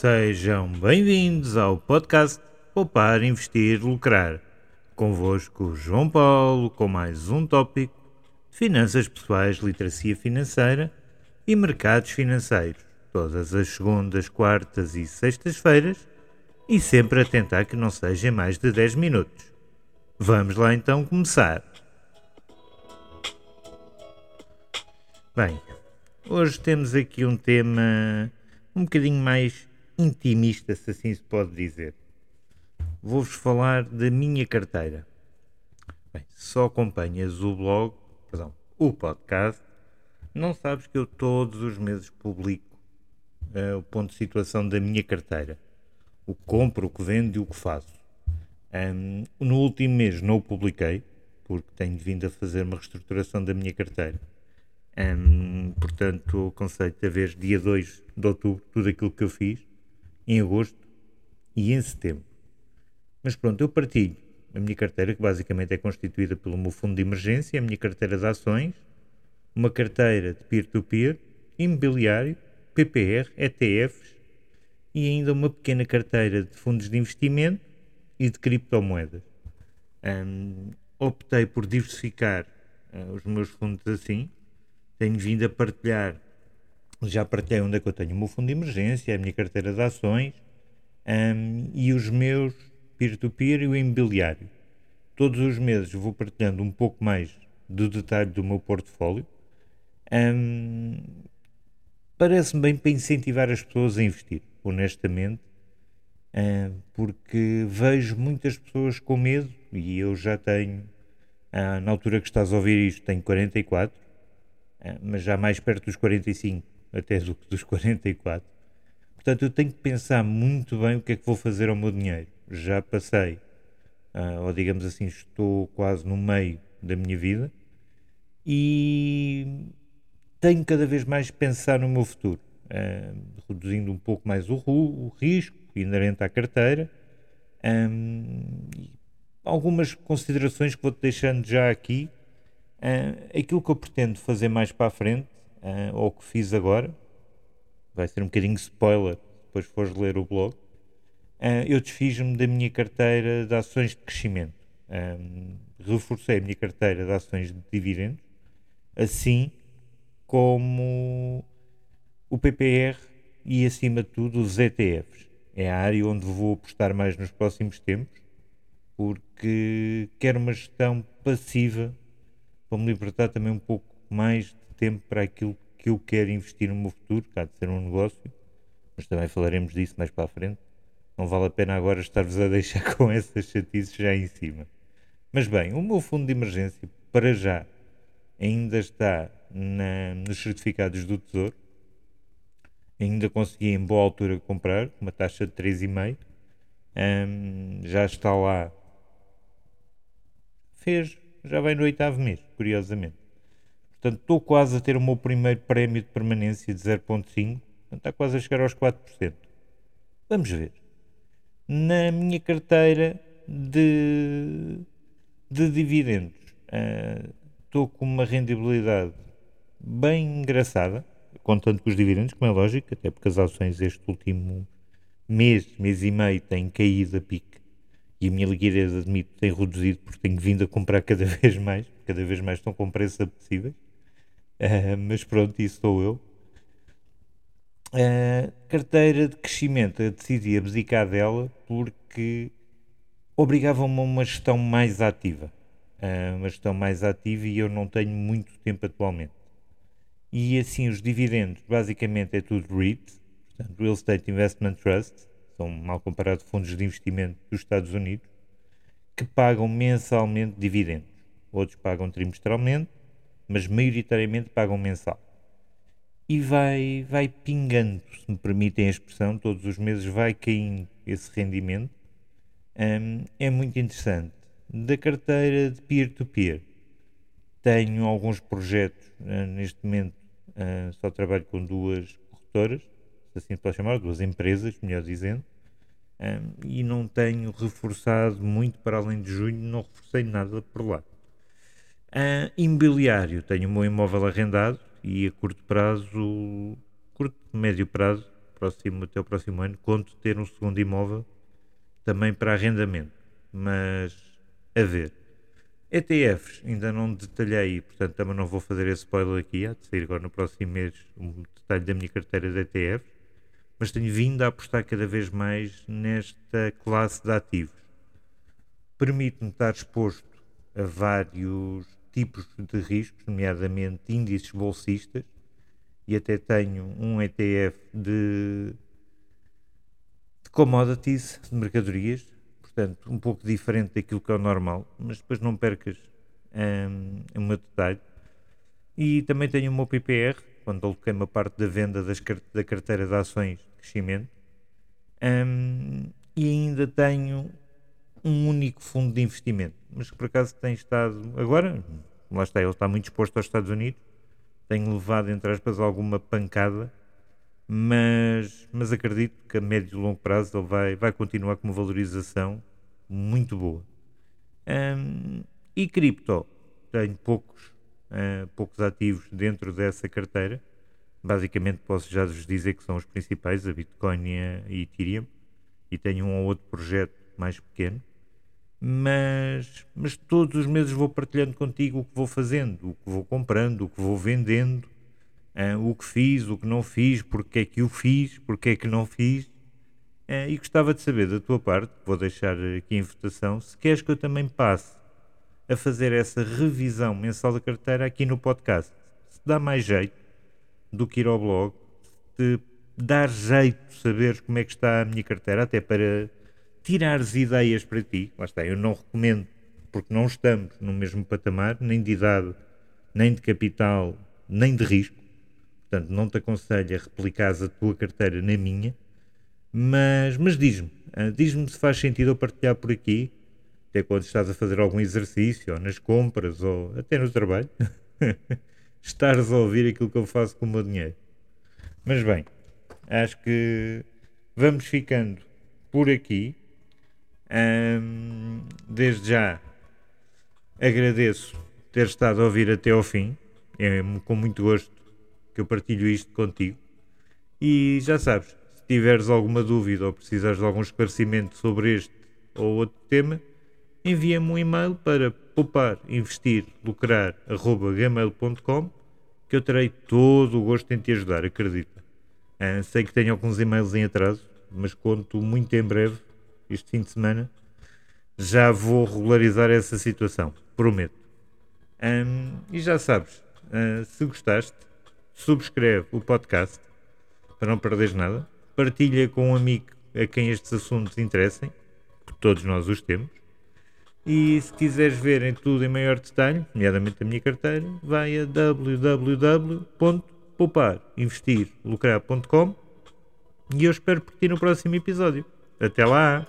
Sejam bem-vindos ao podcast Poupar, Investir, Lucrar. Convosco João Paulo com mais um tópico finanças pessoais, literacia financeira e mercados financeiros. Todas as segundas, quartas e sextas-feiras e sempre a tentar que não seja mais de 10 minutos. Vamos lá então começar. Bem, hoje temos aqui um tema um bocadinho mais intimista, se assim se pode dizer. Vou-vos falar da minha carteira. Bem, só acompanhas o blog, perdão, o podcast, não sabes que eu todos os meses publico uh, o ponto de situação da minha carteira. O que compro, o que vendo e o que faço. Um, no último mês não o publiquei, porque tenho vindo a fazer uma reestruturação da minha carteira um, portanto, aconselho a ver dia 2 de outubro tudo aquilo que eu fiz em agosto e em setembro. Mas pronto, eu partilho a minha carteira, que basicamente é constituída pelo meu fundo de emergência, a minha carteira de ações, uma carteira de peer-to-peer, -peer, imobiliário, PPR, ETFs e ainda uma pequena carteira de fundos de investimento e de criptomoedas. Um, optei por diversificar uh, os meus fundos assim, tenho vindo a partilhar, já partilhei onde é que eu tenho o meu fundo de emergência, a minha carteira de ações um, e os meus peer-to-peer -peer e o imobiliário. Todos os meses vou partilhando um pouco mais do detalhe do meu portfólio. Um, Parece-me bem para incentivar as pessoas a investir, honestamente, um, porque vejo muitas pessoas com medo e eu já tenho, na altura que estás a ouvir isto, tenho 44 é, mas já mais perto dos 45 até do que dos 44. Portanto, eu tenho que pensar muito bem o que é que vou fazer ao meu dinheiro. Já passei, uh, ou digamos assim, estou quase no meio da minha vida e tenho cada vez mais pensar no meu futuro, uh, reduzindo um pouco mais o, o risco inerente à carteira. Um, algumas considerações que vou-te deixando já aqui Uh, aquilo que eu pretendo fazer mais para a frente, uh, ou que fiz agora, vai ser um bocadinho spoiler, depois fores ler o blog, uh, eu desfiz-me da minha carteira de ações de crescimento. reforcei a minha carteira de ações de dividendos, assim como o PPR e, acima de tudo, os ETFs. É a área onde vou apostar mais nos próximos tempos, porque quero uma gestão passiva para me libertar também um pouco mais tempo para aquilo que eu quero investir no meu futuro, que há de ser um negócio, mas também falaremos disso mais para a frente. Não vale a pena agora estar-vos a deixar com essas chatices já em cima. Mas bem, o meu fundo de emergência, para já, ainda está na, nos certificados do Tesouro. Ainda consegui em boa altura comprar, uma taxa de 3,5. Um, já está lá. Fez já vai no oitavo mês, curiosamente. Portanto, estou quase a ter o meu primeiro prémio de permanência de 0.5, está quase a chegar aos 4%. Vamos ver. Na minha carteira de, de dividendos, uh, estou com uma rendibilidade bem engraçada, contando com os dividendos, como é lógico, até porque as ações este último mês, mês e meio, têm caído a pique e a minha liquidez, admito, tem reduzido porque tenho vindo a comprar cada vez mais, cada vez mais estão com preços apetecíveis. Mas pronto, isso sou eu. Uh, carteira de crescimento, eu decidi abdicar dela porque obrigava-me a uma gestão mais ativa. Uh, uma gestão mais ativa e eu não tenho muito tempo atualmente. E assim, os dividendos, basicamente é tudo REIT, portanto, Real Estate Investment Trust, são mal comparado fundos de investimento dos Estados Unidos, que pagam mensalmente dividendos. Outros pagam trimestralmente, mas maioritariamente pagam mensal. E vai, vai pingando, se me permitem a expressão, todos os meses vai caindo esse rendimento. Um, é muito interessante. Da carteira de peer-to-peer, -peer, tenho alguns projetos, uh, neste momento uh, só trabalho com duas corretoras, se assim se pode chamar, duas empresas, melhor dizendo, um, e não tenho reforçado muito para além de junho, não reforcei nada por lá. Uh, imobiliário, tenho o meu imóvel arrendado e a curto prazo, curto, médio prazo, próximo, até o próximo ano, conto ter um segundo imóvel também para arrendamento. Mas a ver. ETFs, ainda não detalhei, portanto também não vou fazer esse spoiler aqui. Há de sair agora no próximo mês um detalhe da minha carteira de ETFs. Mas tenho vindo a apostar cada vez mais nesta classe de ativos. Permite-me estar exposto a vários tipos de riscos, nomeadamente índices bolsistas, e até tenho um ETF de, de commodities, de mercadorias, portanto, um pouco diferente daquilo que é o normal, mas depois não percas um, o meu detalhe. E também tenho o meu PPR, quando aloquei uma parte da venda das, da carteira de ações de crescimento. Um, e ainda tenho um único fundo de investimento, mas que por acaso tem estado. Agora, lá está, ele está muito exposto aos Estados Unidos, tem levado, entre aspas, alguma pancada mas, mas acredito que a médio e longo prazo ele vai, vai continuar com uma valorização muito boa. Um, e cripto, tenho poucos, uh, poucos ativos dentro dessa carteira. Basicamente posso já vos dizer que são os principais, a Bitcoin e a Ethereum, e tenho um ou outro projeto mais pequeno. Mas, mas todos os meses vou partilhando contigo o que vou fazendo, o que vou comprando, o que vou vendendo, uh, o que fiz, o que não fiz, porque é que o fiz, porque é que não fiz. Uh, e gostava de saber da tua parte, vou deixar aqui em votação, se queres que eu também passe a fazer essa revisão mensal da carteira aqui no podcast. Se dá mais jeito do que ir ao blog, se dar jeito saberes como é que está a minha carteira, até para tirares ideias para ti. Lá está, eu não recomendo, porque não estamos no mesmo patamar, nem de idade, nem de capital, nem de risco. Portanto, não te aconselho a replicares a tua carteira na minha, mas, mas diz-me, ah, diz-me se faz sentido eu partilhar por aqui, até quando estás a fazer algum exercício, ou nas compras, ou até no trabalho, estares a ouvir aquilo que eu faço com o meu dinheiro. Mas bem, acho que vamos ficando por aqui. Um, desde já agradeço ter estado a ouvir até ao fim. É com muito gosto que eu partilho isto contigo. E já sabes, se tiveres alguma dúvida ou precisares de algum esclarecimento sobre este ou outro tema, envia-me um e-mail para poupar, investir, lucrar, gmail.com que eu terei todo o gosto em te ajudar, acredita. Ah, sei que tenho alguns e-mails em atraso, mas conto muito em breve, este fim de semana, já vou regularizar essa situação, prometo. Um, e já sabes, uh, se gostaste, subscreve o podcast para não perderes nada, partilha com um amigo a quem estes assuntos interessem, que todos nós os temos, e se quiseres ver em tudo em maior detalhe, nomeadamente a minha carteira, vai a www.pouparinvestirlucrar.com e eu espero por ti no próximo episódio. Até lá!